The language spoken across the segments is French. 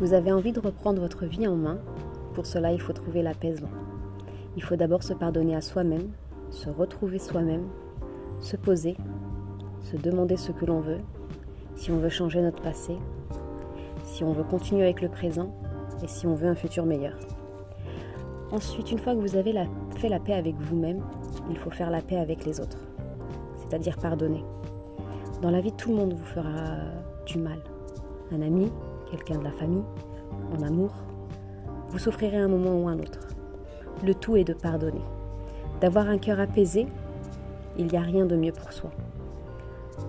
Vous avez envie de reprendre votre vie en main. Pour cela, il faut trouver l'apaisement. Il faut d'abord se pardonner à soi-même, se retrouver soi-même, se poser, se demander ce que l'on veut, si on veut changer notre passé, si on veut continuer avec le présent et si on veut un futur meilleur. Ensuite, une fois que vous avez fait la paix avec vous-même, il faut faire la paix avec les autres, c'est-à-dire pardonner. Dans la vie, tout le monde vous fera du mal. Un ami, quelqu'un de la famille, en amour. Vous souffrirez un moment ou un autre. Le tout est de pardonner. D'avoir un cœur apaisé, il n'y a rien de mieux pour soi.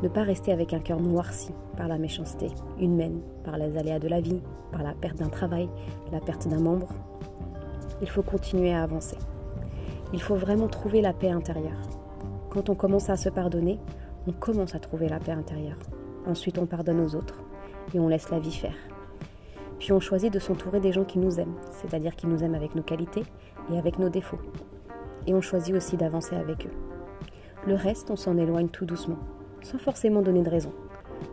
Ne pas rester avec un cœur noirci par la méchanceté humaine, par les aléas de la vie, par la perte d'un travail, la perte d'un membre. Il faut continuer à avancer. Il faut vraiment trouver la paix intérieure. Quand on commence à se pardonner, on commence à trouver la paix intérieure. Ensuite, on pardonne aux autres et on laisse la vie faire. Puis on choisit de s'entourer des gens qui nous aiment, c'est-à-dire qui nous aiment avec nos qualités et avec nos défauts. Et on choisit aussi d'avancer avec eux. Le reste, on s'en éloigne tout doucement, sans forcément donner de raison,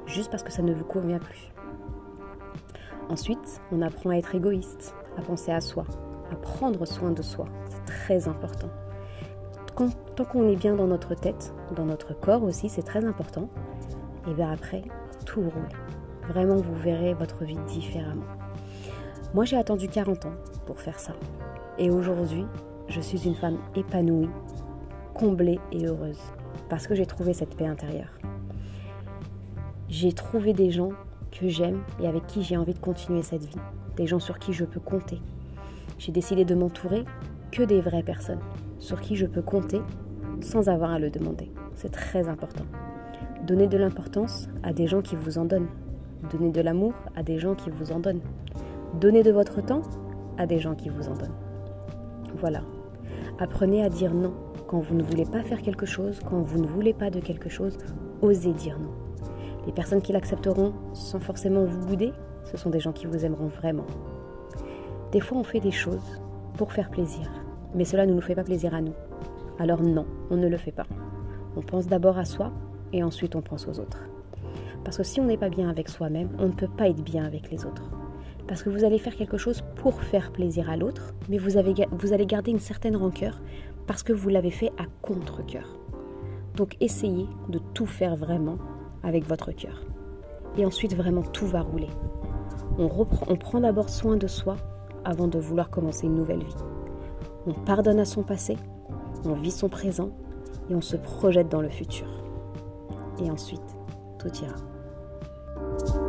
juste parce que ça ne vous convient plus. Ensuite, on apprend à être égoïste, à penser à soi, à prendre soin de soi. C'est très important tant qu'on est bien dans notre tête, dans notre corps aussi, c'est très important, et bien après, tout roule. Vraiment, vous verrez votre vie différemment. Moi, j'ai attendu 40 ans pour faire ça. Et aujourd'hui, je suis une femme épanouie, comblée et heureuse. Parce que j'ai trouvé cette paix intérieure. J'ai trouvé des gens que j'aime et avec qui j'ai envie de continuer cette vie. Des gens sur qui je peux compter. J'ai décidé de m'entourer que des vraies personnes sur qui je peux compter sans avoir à le demander. C'est très important. Donnez de l'importance à des gens qui vous en donnent. Donnez de l'amour à des gens qui vous en donnent. Donnez de votre temps à des gens qui vous en donnent. Voilà. Apprenez à dire non quand vous ne voulez pas faire quelque chose, quand vous ne voulez pas de quelque chose, osez dire non. Les personnes qui l'accepteront sans forcément vous bouder, ce sont des gens qui vous aimeront vraiment. Des fois, on fait des choses pour faire plaisir, mais cela ne nous fait pas plaisir à nous. Alors non, on ne le fait pas. On pense d'abord à soi et ensuite on pense aux autres. Parce que si on n'est pas bien avec soi-même, on ne peut pas être bien avec les autres. Parce que vous allez faire quelque chose pour faire plaisir à l'autre, mais vous, avez, vous allez garder une certaine rancœur parce que vous l'avez fait à contre-coeur. Donc essayez de tout faire vraiment avec votre cœur. Et ensuite vraiment tout va rouler. On, reprend, on prend d'abord soin de soi avant de vouloir commencer une nouvelle vie. On pardonne à son passé, on vit son présent et on se projette dans le futur. Et ensuite, tout ira. you